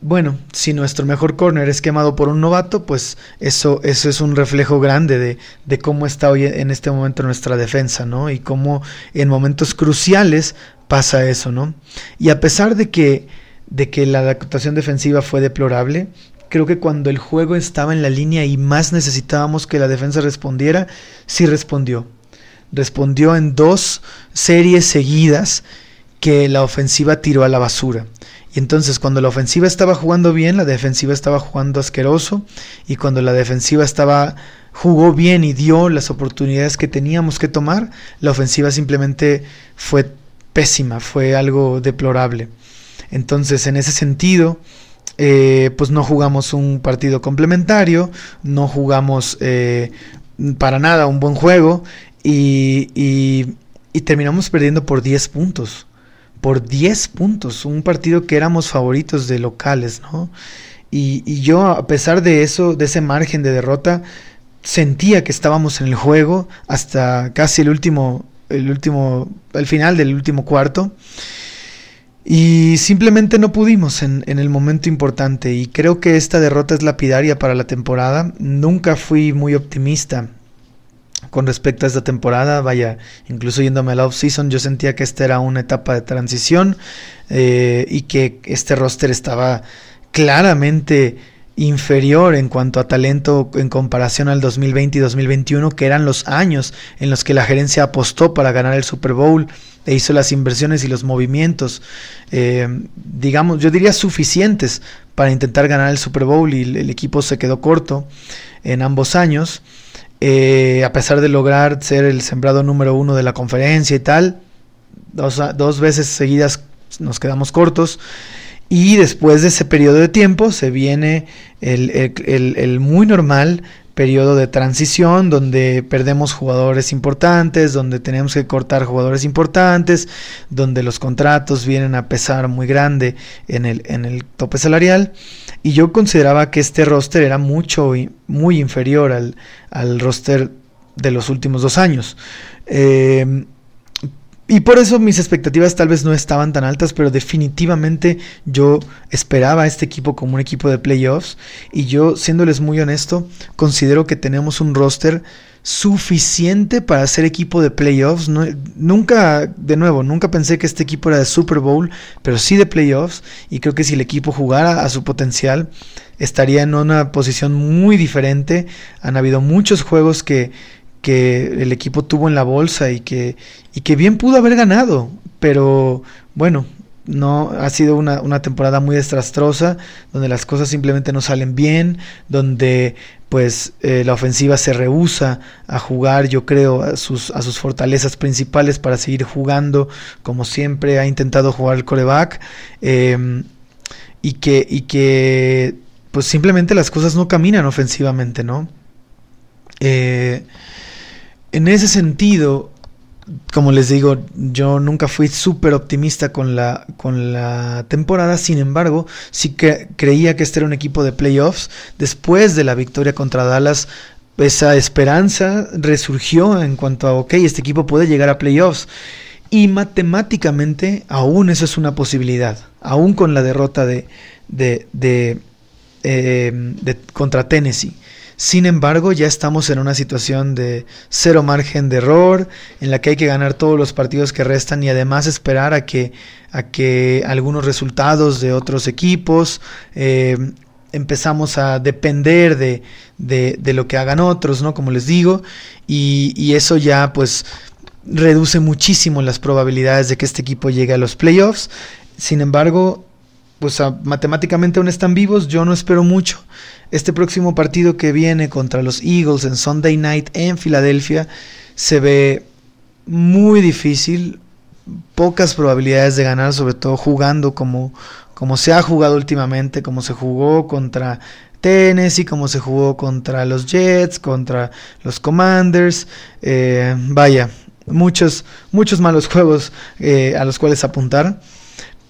bueno, si nuestro mejor corner es quemado por un novato, pues eso, eso es un reflejo grande de, de, cómo está hoy en este momento nuestra defensa, ¿no? Y cómo en momentos cruciales pasa eso, ¿no? Y a pesar de que, de que la actuación defensiva fue deplorable, creo que cuando el juego estaba en la línea y más necesitábamos que la defensa respondiera, sí respondió. Respondió en dos series seguidas que la ofensiva tiró a la basura. Y entonces cuando la ofensiva estaba jugando bien, la defensiva estaba jugando asqueroso. Y cuando la defensiva estaba jugó bien y dio las oportunidades que teníamos que tomar, la ofensiva simplemente fue pésima, fue algo deplorable. Entonces, en ese sentido, eh, pues no jugamos un partido complementario, no jugamos eh, para nada un buen juego y, y terminamos perdiendo por 10 puntos por 10 puntos, un partido que éramos favoritos de locales, ¿no? Y, yo, a pesar de eso, de ese margen de derrota, sentía que estábamos en el juego hasta casi el último, el último, el final del último cuarto. Y simplemente no pudimos en, el momento importante. Y creo que esta derrota es lapidaria para la temporada. Nunca fui muy optimista con respecto a esta temporada. Vaya, incluso yéndome a la off-season, yo sentía que esta era una etapa de transición eh, y que este roster estaba claramente inferior en cuanto a talento en comparación al 2020 y 2021, que eran los años en los que la gerencia apostó para ganar el Super Bowl e hizo las inversiones y los movimientos, eh, digamos, yo diría suficientes para intentar ganar el Super Bowl y el equipo se quedó corto en ambos años. Eh, a pesar de lograr ser el sembrado número uno de la conferencia y tal, dos, veces seguidas nos quedamos cortos. Y después de ese periodo de tiempo se viene el muy normal periodo de transición donde perdemos jugadores importantes, donde tenemos que cortar jugadores importantes, donde los contratos vienen a pesar muy grande en el, en el tope salarial. Y yo consideraba que este roster era mucho, muy inferior al, al roster de los últimos dos años. Eh, y por eso mis expectativas tal vez no estaban tan altas, pero definitivamente yo esperaba a este equipo como un equipo de playoffs. Y yo, siéndoles muy honesto, considero que tenemos un roster suficiente para ser equipo de playoffs. nunca, de nuevo, nunca pensé que este equipo era de Super Bowl, pero sí de playoffs. Y creo que si el equipo jugara a su potencial, estaría en una posición muy diferente. Han habido muchos juegos que que el equipo tuvo en la bolsa y que, y que bien pudo haber ganado, pero bueno, no ha sido una, una, temporada muy desastrosa, donde las cosas simplemente no salen bien, donde pues eh, la ofensiva se rehúsa a jugar, yo creo, a sus, a sus fortalezas principales para seguir jugando como siempre ha intentado jugar el coreback, em, y que, y que pues simplemente las cosas no caminan ofensivamente, ¿no? Eh, en ese sentido, como les digo, yo nunca fui súper optimista con la, con la temporada, sin embargo, sí que creía que este era un equipo de playoffs. Después de la victoria contra Dallas, esa esperanza resurgió en cuanto a, ok, este equipo puede llegar a playoffs. Y matemáticamente aún eso es una posibilidad, aún con la derrota de, de, de, eh, de contra Tennessee. Sin embargo, ya estamos en una situación de cero margen de error, en la que hay que ganar todos los partidos que restan y además esperar a que, a que algunos resultados de otros equipos eh, empezamos a depender de, de, lo que hagan otros, ¿no? Como les digo, y, y eso ya pues reduce muchísimo las probabilidades de que este equipo llegue a los playoffs. Sin embargo, pues matemáticamente aún están vivos, yo no espero mucho. Este próximo partido que viene contra los Eagles en Sunday Night en Filadelfia se ve muy difícil, pocas probabilidades de ganar, sobre todo jugando como, como se ha jugado últimamente, como se jugó contra Tennessee, como se jugó contra los Jets, contra los Commanders. Eh, vaya, muchos, muchos malos juegos eh, a los cuales apuntar.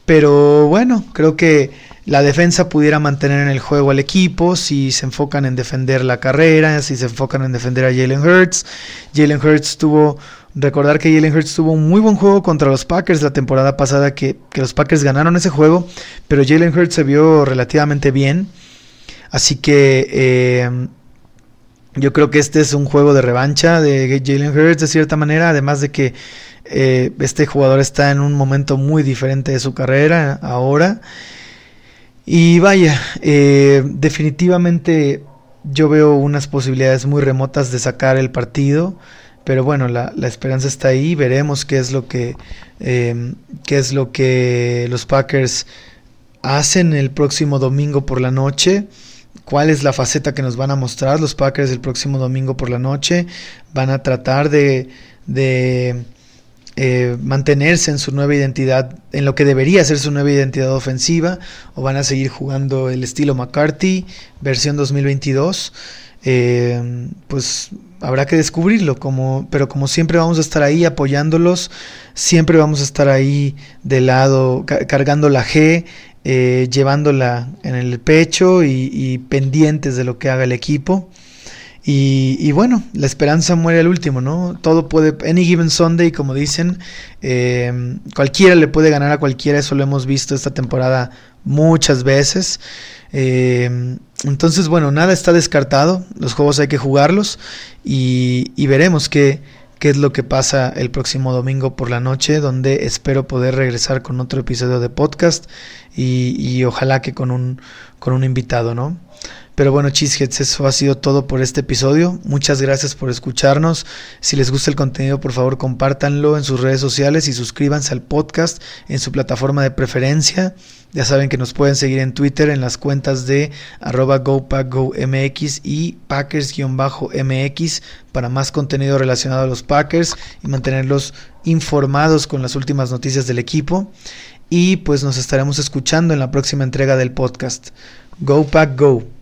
Pero bueno, creo que la defensa pudiera mantener en el juego al equipo si se enfocan en defender la carrera, si se enfocan en defender a Jalen Hurts. Jalen Hurts tuvo Recordar que Jalen Hurts tuvo un muy buen juego contra los Packers la temporada pasada, que, los Packers ganaron ese juego, pero Jalen Hurts se vio relativamente bien. Así que eh, yo creo que este es un juego de revancha de Jalen Hurts de cierta manera, además de que eh, este jugador está en un momento muy diferente de su carrera ahora. Y vaya, eh, definitivamente yo veo unas posibilidades muy remotas de sacar el partido. Pero bueno, la, esperanza está ahí. Veremos qué es lo que em, qué es lo que los Packers hacen el próximo domingo por la noche. ¿Cuál es la faceta que nos van a mostrar los Packers el próximo domingo por la noche? Van a tratar de, de eh, mantenerse en su nueva identidad, en lo que debería ser su nueva identidad ofensiva, o van a seguir jugando el estilo McCarthy, versión 2022. Eh, pues habrá que descubrirlo, pero como siempre vamos a estar ahí apoyándolos, siempre vamos a estar ahí de lado, cargando la G, eh, llevándola en el pecho y, pendientes de lo que haga el equipo. Y, bueno, la esperanza muere al último, ¿no? Todo puede, any given Sunday, como dicen, eh, cualquiera le puede ganar a cualquiera, eso lo hemos visto esta temporada muchas veces. Eh, entonces, bueno, nada está descartado, los juegos hay que jugarlos y, veremos qué, qué es lo que pasa el próximo domingo por la noche, donde espero poder regresar con otro episodio de podcast y, y ojalá que con un, con un invitado, ¿no? Pero bueno, Cheeseheads, eso ha sido todo por este episodio. Muchas gracias por escucharnos. Si les gusta el contenido, por favor, compártanlo en sus redes sociales y suscríbanse al podcast en su plataforma de preferencia. Ya saben que nos pueden seguir en Twitter en las cuentas de arroba GoPackGoMX y Packers-MX para más contenido relacionado a los Packers y mantenerlos informados con las últimas noticias del equipo. Y pues nos estaremos escuchando en la próxima entrega del podcast. Go Pack Go.